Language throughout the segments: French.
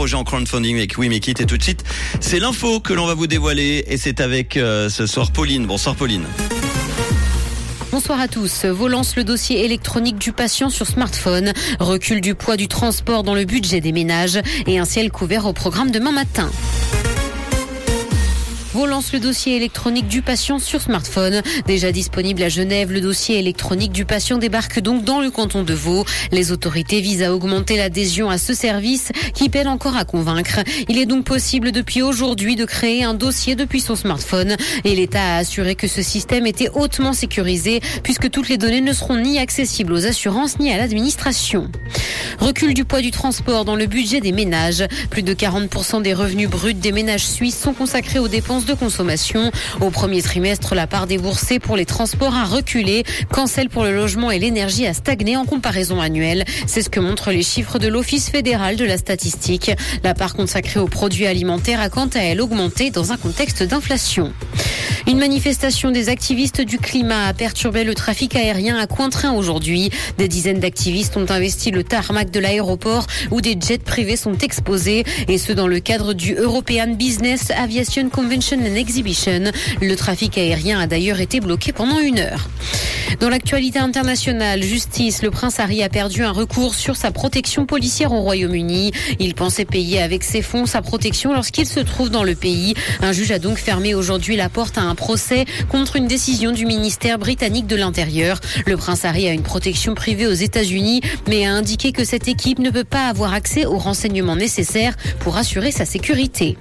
projet en crowdfunding avec tout de suite, c'est l'info que l'on va vous dévoiler et c'est avec euh, ce soir Pauline. Bonsoir Pauline. Bonsoir à tous. Vaux lance le dossier électronique du patient sur smartphone. Recul du poids du transport dans le budget des ménages et un ciel couvert au programme demain matin. Vaud lance le dossier électronique du patient sur smartphone. Déjà disponible à Genève, le dossier électronique du patient débarque donc dans le canton de Vaud. Les autorités visent à augmenter l'adhésion à ce service qui peine encore à convaincre. Il est donc possible depuis aujourd'hui de créer un dossier depuis son smartphone et l'État a assuré que ce système était hautement sécurisé puisque toutes les données ne seront ni accessibles aux assurances ni à l'administration. Recul du poids du transport dans le budget des ménages. Plus de 40% des revenus bruts des ménages suisses sont consacrés aux dépenses de consommation. Au premier trimestre, la part déboursée pour les transports a reculé, quand celle pour le logement et l'énergie a stagné en comparaison annuelle. C'est ce que montrent les chiffres de l'Office fédéral de la statistique. La part consacrée aux produits alimentaires a quant à elle augmenté dans un contexte d'inflation. Une manifestation des activistes du climat a perturbé le trafic aérien à Cointrin aujourd'hui. Des dizaines d'activistes ont investi le tarmac de l'aéroport où des jets privés sont exposés et ce dans le cadre du European Business Aviation Convention and Exhibition. Le trafic aérien a d'ailleurs été bloqué pendant une heure. Dans l'actualité internationale, justice, le prince Harry a perdu un recours sur sa protection policière au Royaume-Uni. Il pensait payer avec ses fonds sa protection lorsqu'il se trouve dans le pays. Un juge a donc fermé aujourd'hui la porte à un procès contre une décision du ministère britannique de l'Intérieur. Le prince Harry a une protection privée aux États-Unis, mais a indiqué que cette équipe ne peut pas avoir accès aux renseignements nécessaires pour assurer sa sécurité.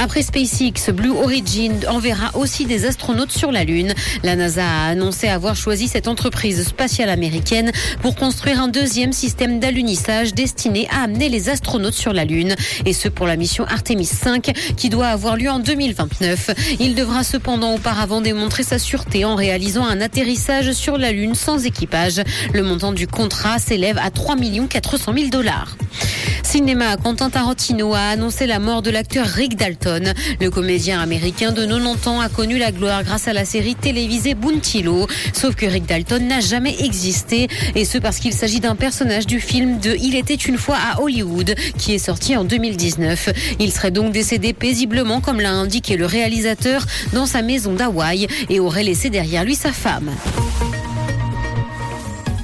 Après SpaceX, Blue Origin enverra aussi des astronautes sur la Lune. La NASA a annoncé avoir choisi cette entreprise spatiale américaine pour construire un deuxième système d'alunissage destiné à amener les astronautes sur la Lune. Et ce pour la mission Artemis 5 qui doit avoir lieu en 2029. Il devra cependant auparavant démontrer sa sûreté en réalisant un atterrissage sur la Lune sans équipage. Le montant du contrat s'élève à 3 400 000 dollars. Cinéma, Quentin Tarantino a annoncé la mort de l'acteur Rick Dalton. Le comédien américain de 90 ans a connu la gloire grâce à la série télévisée Bountillo. Sauf que Rick Dalton n'a jamais existé, et ce parce qu'il s'agit d'un personnage du film de Il était une fois à Hollywood, qui est sorti en 2019. Il serait donc décédé paisiblement, comme l'a indiqué le réalisateur, dans sa maison d'Hawaï, et aurait laissé derrière lui sa femme.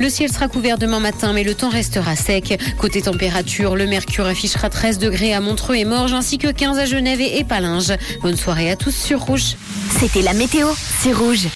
Le ciel sera couvert demain matin, mais le temps restera sec. Côté température, le mercure affichera 13 degrés à Montreux et Morges, ainsi que 15 à Genève et Épalinges. Bonne soirée à tous sur Rouge. C'était la météo, c'est Rouge.